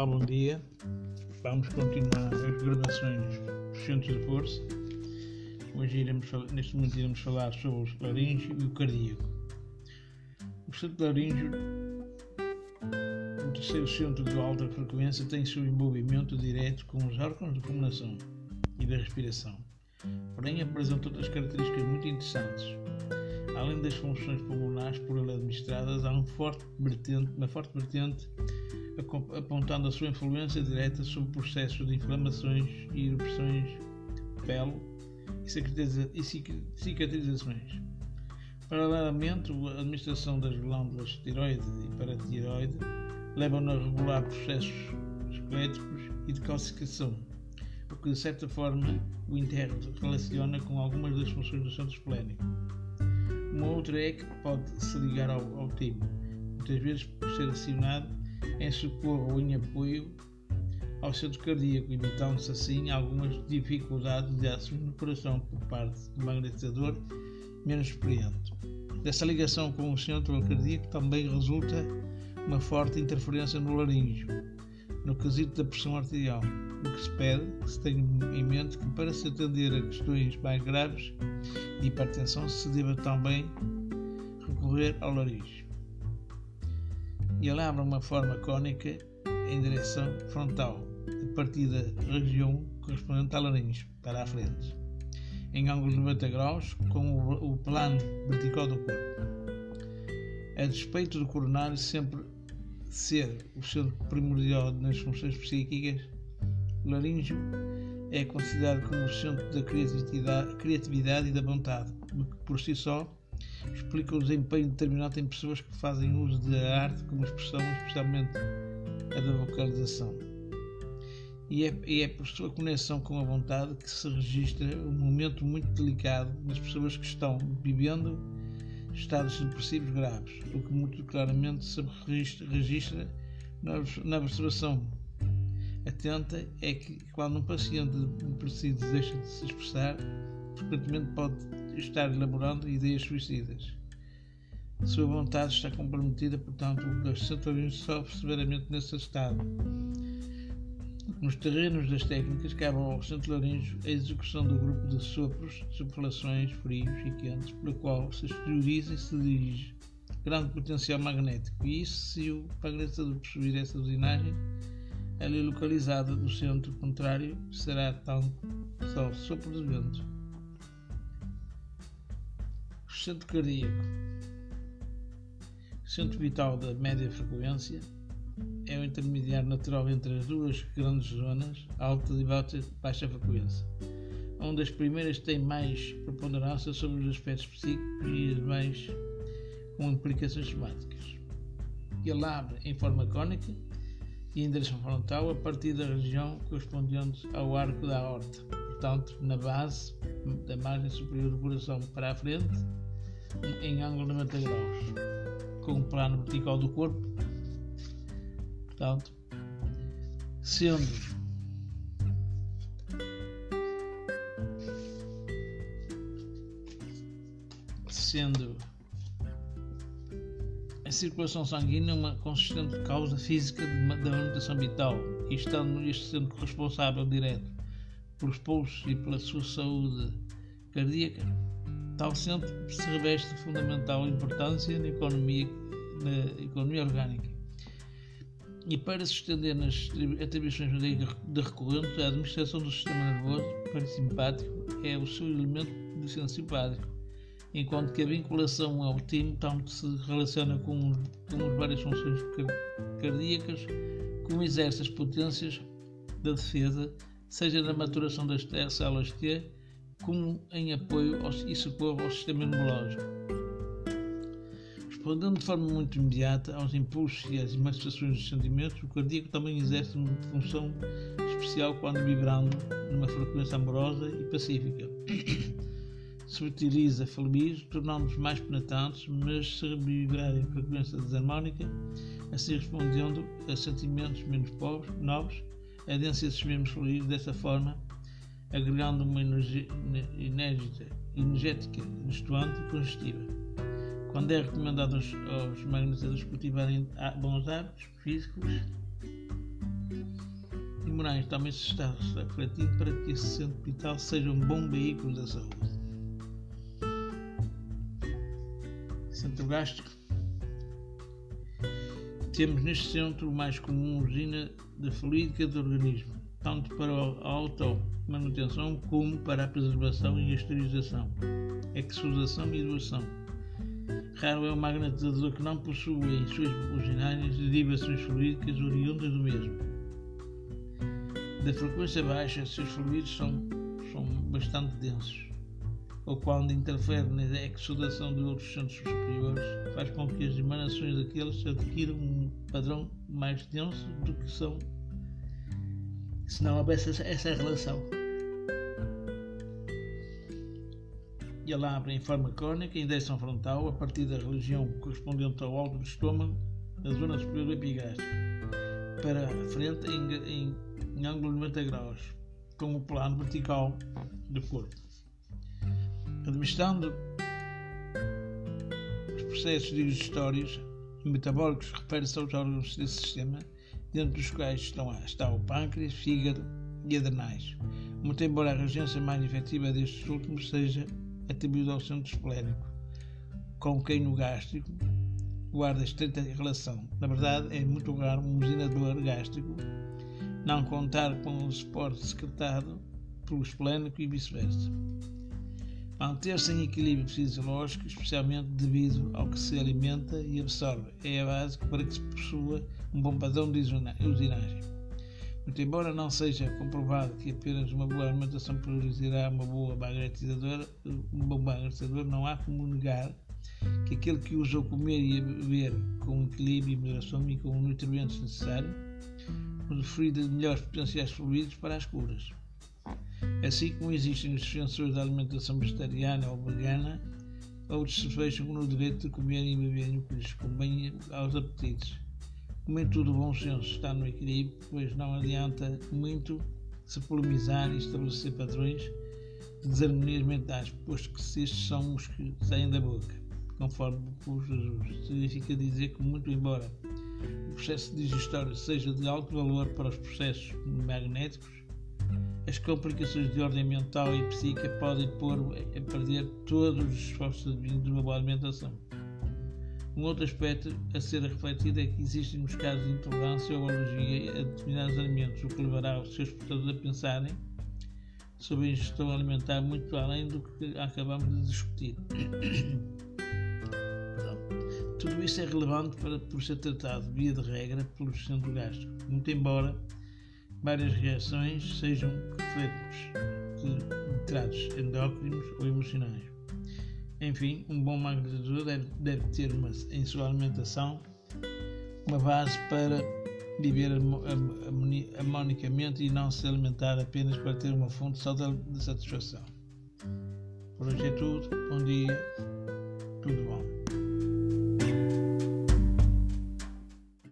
Olá, bom dia. Vamos continuar as gravações dos centros de força. Hoje iremos, neste momento iremos falar sobre o laríngeo e o cardíaco. O centro laríngeo, o terceiro centro de alta frequência, tem seu envolvimento direto com os órgãos de pulmonação e da respiração. Porém, apresenta outras características muito interessantes. Além das funções pulmonares por ele administradas, há um forte vertente, uma forte vertente apontando a sua influência direta sobre processos de inflamações e erupções de pele e cicatrizações. Paralelamente, a administração das glândulas tiroide e paratiroide levam a regular processos esqueléticos e de calcificação, o que de certa forma o interrelaciona com algumas das funções do centro esplénico. Uma outra é que pode se ligar ao, ao muitas vezes por ser acionado em socorro ou em apoio ao centro cardíaco, evitando-se assim algumas dificuldades de ação no coração por parte do magnetizador menos experiente. Dessa ligação com o centro cardíaco também resulta uma forte interferência no laríngeo, no quesito da pressão arterial, o que se pede que se tenha em mente que para se atender a questões mais graves de hipertensão se deva também recorrer ao laríngeo e ele abre uma forma cônica em direção frontal, a partir da região correspondente à laringe, para a frente, em ângulo de 90 graus, com o, plano vertical do corpo. A despeito do coronário sempre ser o centro primordial nas funções psíquicas, o laríngeo é considerado como o centro da criatividade, criatividade e da vontade, o que por si só explica o desempenho determinado em pessoas que fazem uso da arte como expressão, especialmente a da vocalização. E é, e é por sua conexão com a vontade que se registra um momento muito delicado nas pessoas que estão vivendo estados depressivos graves, o que muito claramente se registra, na observação atenta é que quando um paciente depressivo deixa de se expressar, frequentemente pode estar elaborando ideias suicidas. Sua vontade está comprometida, portanto, o centuriões sofre severamente nesse estado. Nos terrenos das técnicas, cabe ao centro laríngeo a execução do grupo de sopros, suflações frios e quentes, pelo qual se exterioriza e se dirige grande potencial magnético. E isso, se o magnetizador possuir essa usinagem, ali localizada no centro contrário, será tão só sopro de vento centro cardíaco, centro vital da média frequência, é o intermediário natural entre as duas grandes zonas, alta e baixa frequência, onde as primeiras têm mais preponderância sobre os aspectos psíquicos e as mais com implicações somáticas. Ele abre em forma cônica e em direção frontal a partir da região correspondente ao arco da aorta, portanto, na base da margem superior do coração para a frente em ângulo de 90 graus, com um plano vertical do corpo, portanto, sendo sendo a circulação sanguínea uma consistente causa física da manutenção vital e estando este sendo responsável direto pelos pulsos e pela sua saúde cardíaca, Tal centro se reveste de fundamental importância na economia, na economia orgânica. E para se estender nas atribuições de recorrente, a administração do sistema nervoso parasimpático é o seu elemento de senso simpático, enquanto que a vinculação ao timo tanto se relaciona com, com as várias funções cardíacas, como exerce as potências da defesa, seja na maturação das células T, como em apoio ao, e socorro ao sistema imunológico. Respondendo de forma muito imediata aos impulsos e às manifestações dos sentimentos, o cardíaco também exerce uma função especial quando vibrando numa frequência amorosa e pacífica. se utiliza fluidos, tornando-os mais penetrantes, mas se vibrar em frequência desarmónica, assim respondendo a sentimentos menos pobres, novos, adensa esses mesmos fluidos dessa forma agregando uma energia, energética, destoante e congestiva. Quando é recomendado aos, aos magnetizadores cultivarem bons hábitos físicos, hormonais também se está refletindo para que esse centro vital seja um bom veículo da saúde. Centro gástrico. Temos neste centro o mais comum usina de fluídica do organismo, tanto para a auto-manutenção como para a preservação e esterilização, exudação e doação. Raro é o magnetizador que não possui em suas urinárias derivações fluídicas oriundas do mesmo. Da frequência baixa, seus fluidos são, são bastante densos, ou quando interfere na exudação de outros centros superiores, faz com que as emanações daqueles adquiram um padrão mais denso do que são se não houvesse essa relação. e ela abre em forma cónica em direção frontal a partir da região correspondente ao alto do estômago, na zona superior do epigástrico, para a frente em, em, em ângulo de 90 graus, com o plano vertical do corpo. Administrando os processos digestórios e metabólicos refere-se aos órgãos desse sistema, dentro dos quais estão, está o pâncreas, fígado e adrenais. Muito embora a regência mais efetiva destes últimos seja atribuído ao centro esplénico, com quem no gástrico guarda estreita relação. Na verdade, é muito raro um usinador gástrico não contar com o suporte secretado pelo esplénico e vice-versa. Manter-se em equilíbrio fisiológico, especialmente devido ao que se alimenta e absorve, é a base para que se possua um bom padrão de usinagem. Muito embora não seja comprovado que apenas uma boa alimentação produzirá uma boa bagretizadora, um bom bagretizador, não há como negar que aquele que usa o comer e beber com equilíbrio e moderação e com os nutrientes necessários, usufrui de melhores potenciais fluidos para as curas. Assim como existem os defensores da alimentação vegetariana ou vegana, outros se fecham no direito de comer e beber o que lhes convém aos apetites como em tudo bom senso está no equilíbrio, pois não adianta muito se polemizar e estabelecer padrões de desarmonias mentais, posto que estes são os que saem da boca, conforme o Jesus. Significa dizer que, muito embora o processo digestório seja de alto valor para os processos magnéticos, as complicações de ordem mental e psíquica podem pôr a perder todos os esforços advindos de uma boa alimentação. Um outro aspecto a ser refletido é que existem os casos de intolerância ou alergia a determinados alimentos, o que levará os seus portadores a pensarem sobre a ingestão alimentar muito além do que acabamos de discutir. Tudo isso é relevante para, por ser tratado, via de regra, pelo centro gástrico, muito embora várias reações sejam refletos de tratos endócrinos ou emocionais. Enfim, um bom magnetizador deve, deve ter uma, em sua alimentação uma base para viver harmonicamente e não se alimentar apenas para ter uma fonte só de satisfação. Por hoje é tudo. Bom dia. Tudo bom.